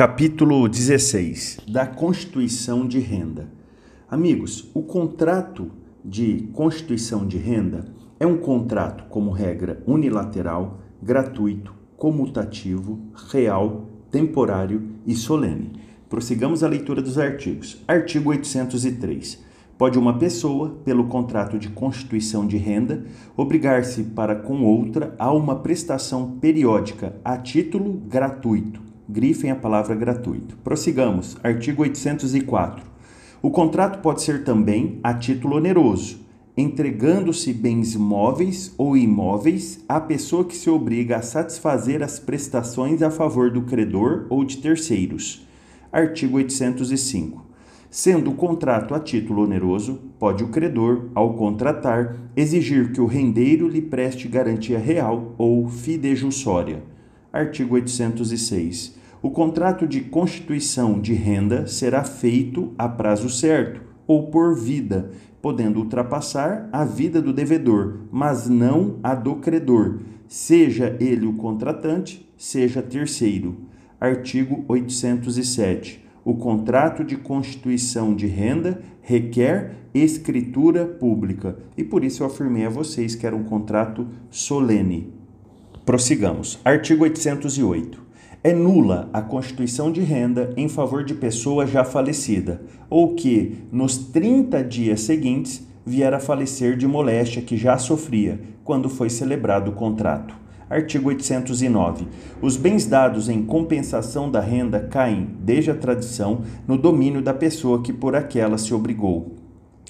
Capítulo 16 da Constituição de Renda. Amigos, o contrato de constituição de renda é um contrato, como regra, unilateral, gratuito, comutativo, real, temporário e solene. Prossigamos a leitura dos artigos. Artigo 803. Pode uma pessoa, pelo contrato de constituição de renda, obrigar-se para com outra a uma prestação periódica a título gratuito grifem a palavra gratuito. Prossigamos. Artigo 804. O contrato pode ser também a título oneroso, entregando-se bens móveis ou imóveis à pessoa que se obriga a satisfazer as prestações a favor do credor ou de terceiros. Artigo 805. Sendo o contrato a título oneroso, pode o credor, ao contratar, exigir que o rendeiro lhe preste garantia real ou fidejussória. Artigo 806 o contrato de constituição de renda será feito a prazo certo ou por vida, podendo ultrapassar a vida do devedor, mas não a do credor, seja ele o contratante, seja terceiro. Artigo 807. O contrato de constituição de renda requer escritura pública e por isso eu afirmei a vocês que era um contrato solene. Prossigamos. Artigo 808 é nula a constituição de renda em favor de pessoa já falecida ou que, nos 30 dias seguintes, vier a falecer de moléstia que já sofria quando foi celebrado o contrato. Artigo 809. Os bens dados em compensação da renda caem, desde a tradição, no domínio da pessoa que por aquela se obrigou.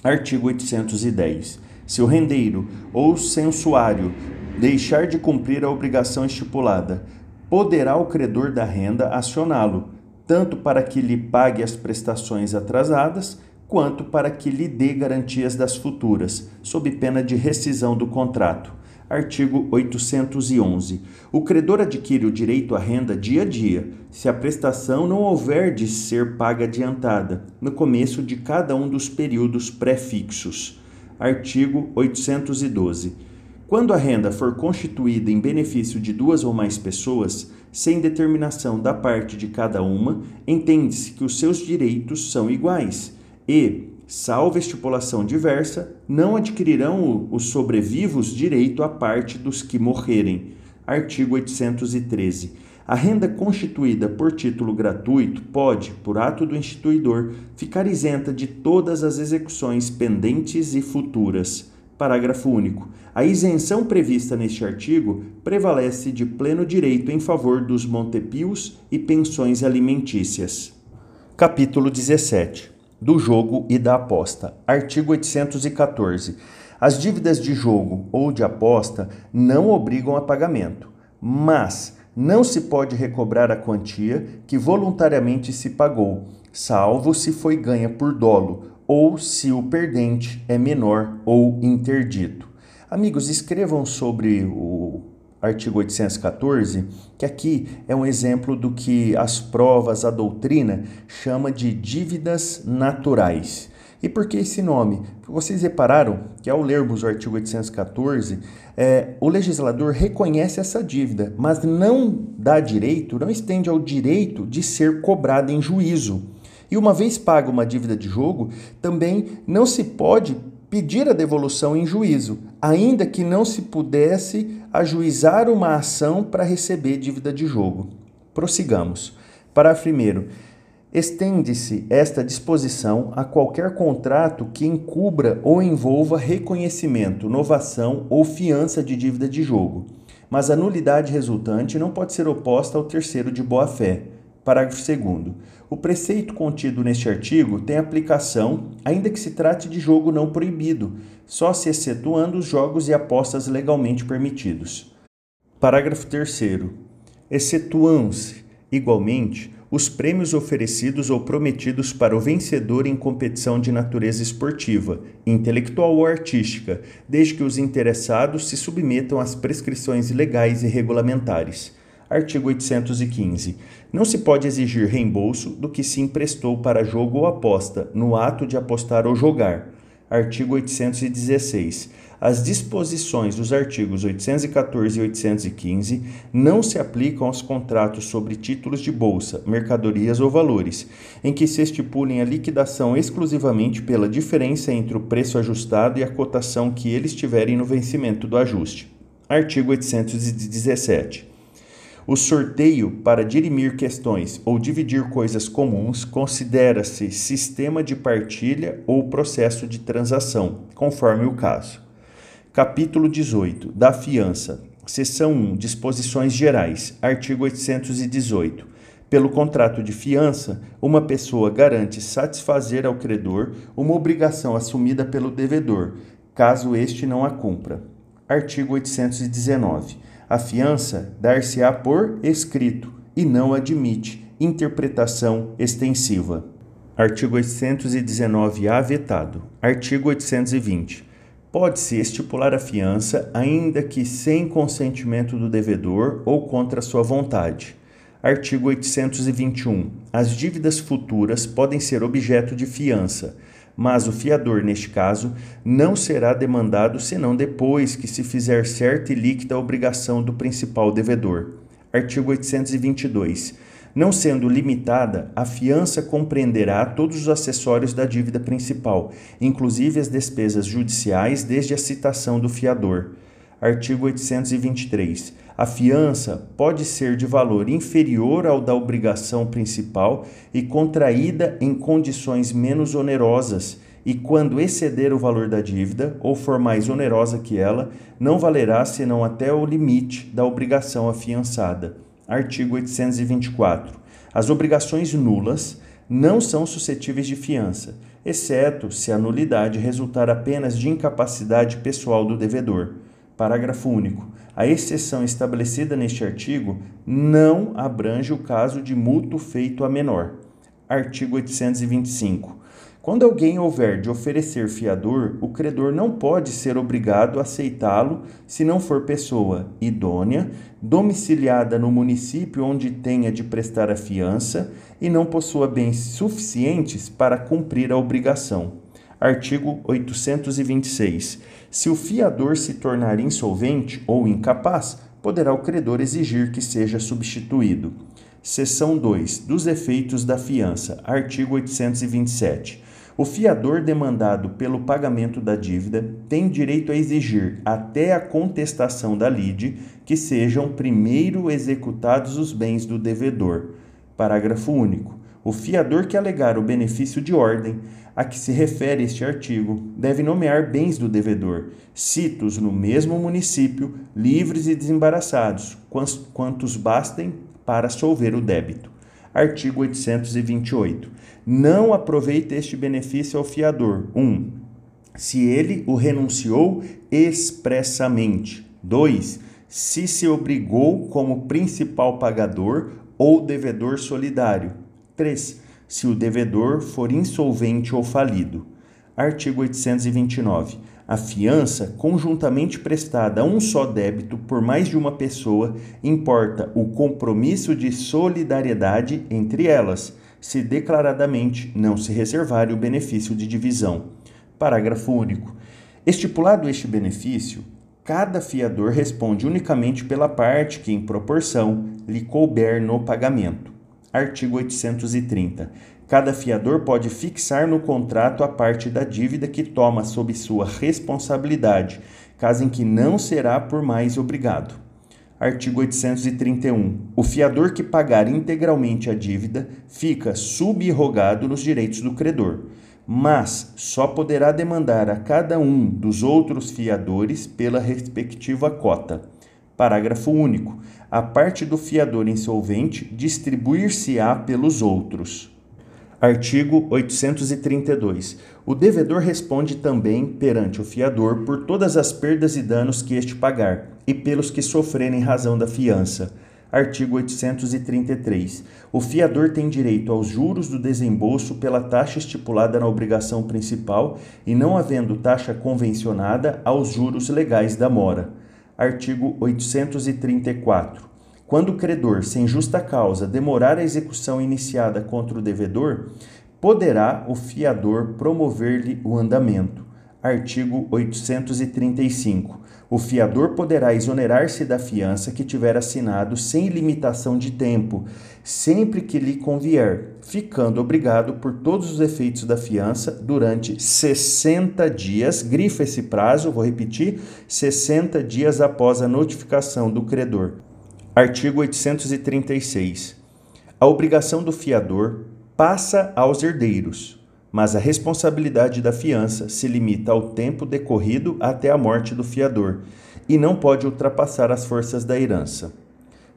Artigo 810. Se o rendeiro ou censuário deixar de cumprir a obrigação estipulada, poderá o credor da renda acioná-lo, tanto para que lhe pague as prestações atrasadas, quanto para que lhe dê garantias das futuras, sob pena de rescisão do contrato. Artigo 811. O credor adquire o direito à renda dia a dia, se a prestação não houver de ser paga adiantada, no começo de cada um dos períodos pré-fixos. Artigo 812. Quando a renda for constituída em benefício de duas ou mais pessoas, sem determinação da parte de cada uma, entende-se que os seus direitos são iguais e, salvo estipulação diversa, não adquirirão os sobrevivos direito à parte dos que morrerem. Artigo 813. A renda constituída por título gratuito pode, por ato do instituidor, ficar isenta de todas as execuções pendentes e futuras. Parágrafo único. A isenção prevista neste artigo prevalece de pleno direito em favor dos montepios e pensões alimentícias. Capítulo 17. Do jogo e da aposta. Artigo 814. As dívidas de jogo ou de aposta não obrigam a pagamento, mas não se pode recobrar a quantia que voluntariamente se pagou, salvo se foi ganha por dolo ou se o perdente é menor ou interdito. Amigos, escrevam sobre o artigo 814, que aqui é um exemplo do que as provas, a doutrina chama de dívidas naturais. E por que esse nome? Vocês repararam que ao lermos o artigo 814, é, o legislador reconhece essa dívida, mas não dá direito, não estende ao direito de ser cobrada em juízo. E uma vez paga uma dívida de jogo, também não se pode pedir a devolução em juízo, ainda que não se pudesse ajuizar uma ação para receber dívida de jogo. Prossigamos. Parágrafo 1. Estende-se esta disposição a qualquer contrato que encubra ou envolva reconhecimento, novação ou fiança de dívida de jogo, mas a nulidade resultante não pode ser oposta ao terceiro de boa-fé. Parágrafo 2. O preceito contido neste artigo tem aplicação, ainda que se trate de jogo não proibido, só se excetuando os jogos e apostas legalmente permitidos. Parágrafo 3. Excetuam-se, igualmente, os prêmios oferecidos ou prometidos para o vencedor em competição de natureza esportiva, intelectual ou artística, desde que os interessados se submetam às prescrições legais e regulamentares. Artigo 815. Não se pode exigir reembolso do que se emprestou para jogo ou aposta, no ato de apostar ou jogar. Artigo 816. As disposições dos artigos 814 e 815 não se aplicam aos contratos sobre títulos de bolsa, mercadorias ou valores, em que se estipulem a liquidação exclusivamente pela diferença entre o preço ajustado e a cotação que eles tiverem no vencimento do ajuste. Artigo 817. O sorteio para dirimir questões ou dividir coisas comuns considera-se sistema de partilha ou processo de transação, conforme o caso. Capítulo 18. Da fiança. Seção 1. Disposições gerais. Artigo 818. Pelo contrato de fiança, uma pessoa garante satisfazer ao credor uma obrigação assumida pelo devedor, caso este não a cumpra. Artigo 819. A fiança dar-se-á por escrito e não admite interpretação extensiva. Artigo 819-A vetado. Artigo 820. Pode-se estipular a fiança, ainda que sem consentimento do devedor ou contra sua vontade. Artigo 821. As dívidas futuras podem ser objeto de fiança, mas o fiador, neste caso, não será demandado senão depois que se fizer certa e líquida obrigação do principal devedor. Artigo 822. Não sendo limitada, a fiança compreenderá todos os acessórios da dívida principal, inclusive as despesas judiciais desde a citação do fiador. Artigo 823. A fiança pode ser de valor inferior ao da obrigação principal e contraída em condições menos onerosas, e quando exceder o valor da dívida ou for mais onerosa que ela, não valerá senão até o limite da obrigação afiançada. Artigo 824. As obrigações nulas não são suscetíveis de fiança, exceto se a nulidade resultar apenas de incapacidade pessoal do devedor. Parágrafo único. A exceção estabelecida neste artigo não abrange o caso de mútuo feito a menor. Artigo 825. Quando alguém houver de oferecer fiador, o credor não pode ser obrigado a aceitá-lo se não for pessoa idônea, domiciliada no município onde tenha de prestar a fiança e não possua bens suficientes para cumprir a obrigação. Artigo 826. Se o fiador se tornar insolvente ou incapaz, poderá o credor exigir que seja substituído. Seção 2. Dos efeitos da fiança. Artigo 827. O fiador demandado pelo pagamento da dívida tem direito a exigir, até a contestação da lide, que sejam primeiro executados os bens do devedor. Parágrafo único. O fiador que alegar o benefício de ordem a que se refere este artigo deve nomear bens do devedor, citos no mesmo município, livres e desembaraçados, quantos bastem para solver o débito. Artigo 828 não aproveita este benefício ao fiador. 1. Um, se ele o renunciou expressamente. 2. Se se obrigou como principal pagador ou devedor solidário. 3. Se o devedor for insolvente ou falido. Artigo 829. A fiança, conjuntamente prestada a um só débito por mais de uma pessoa, importa o compromisso de solidariedade entre elas se declaradamente não se reservar o benefício de divisão. Parágrafo único. Estipulado este benefício, cada fiador responde unicamente pela parte que, em proporção, lhe couber no pagamento. Artigo 830. Cada fiador pode fixar no contrato a parte da dívida que toma sob sua responsabilidade, caso em que não será por mais obrigado. Artigo 831. O fiador que pagar integralmente a dívida fica subrogado nos direitos do credor, mas só poderá demandar a cada um dos outros fiadores pela respectiva cota. Parágrafo único. A parte do fiador insolvente distribuir-se-á pelos outros. Artigo 832. O devedor responde também perante o fiador por todas as perdas e danos que este pagar e pelos que sofrerem razão da fiança. Artigo 833. O fiador tem direito aos juros do desembolso pela taxa estipulada na obrigação principal e, não havendo taxa convencionada, aos juros legais da mora. Artigo 834. Quando o credor, sem justa causa, demorar a execução iniciada contra o devedor, poderá o fiador promover-lhe o andamento. Artigo 835. O fiador poderá exonerar-se da fiança que tiver assinado sem limitação de tempo, sempre que lhe convier, ficando obrigado por todos os efeitos da fiança durante 60 dias. Grifa esse prazo, vou repetir: 60 dias após a notificação do credor. Artigo 836. A obrigação do fiador passa aos herdeiros mas a responsabilidade da fiança se limita ao tempo decorrido até a morte do fiador e não pode ultrapassar as forças da herança.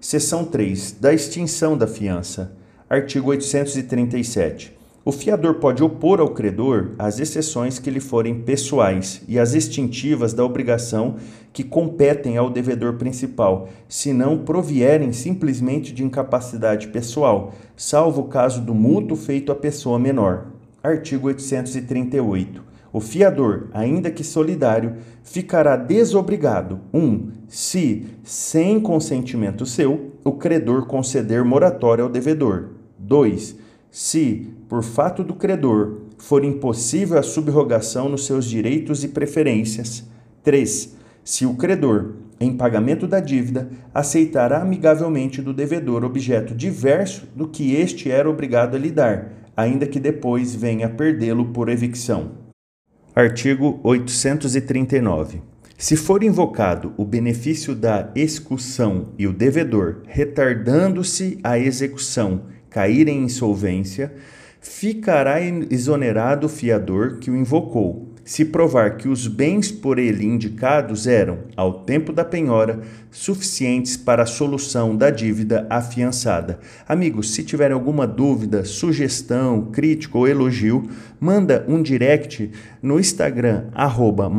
Seção 3. Da extinção da fiança. Artigo 837. O fiador pode opor ao credor as exceções que lhe forem pessoais e as extintivas da obrigação que competem ao devedor principal, se não provierem simplesmente de incapacidade pessoal, salvo o caso do mútuo feito à pessoa menor. Artigo 838. O fiador, ainda que solidário, ficará desobrigado: 1. Um, se, sem consentimento seu, o credor conceder moratória ao devedor. 2. Se, por fato do credor, for impossível a subrogação nos seus direitos e preferências. 3. Se o credor, em pagamento da dívida, aceitar amigavelmente do devedor objeto diverso do que este era obrigado a lhe dar ainda que depois venha perdê-lo por evicção. Artigo 839. Se for invocado o benefício da execução e o devedor, retardando-se a execução, cair em insolvência, ficará exonerado o fiador que o invocou, se provar que os bens por ele indicados eram, ao tempo da penhora, suficientes para a solução da dívida afiançada. Amigos, se tiverem alguma dúvida, sugestão, crítica ou elogio, manda um direct no Instagram, arroba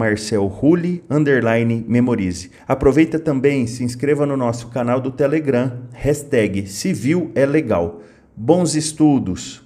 memorize. Aproveita também, se inscreva no nosso canal do Telegram, hashtag Civil é Legal. Bons estudos!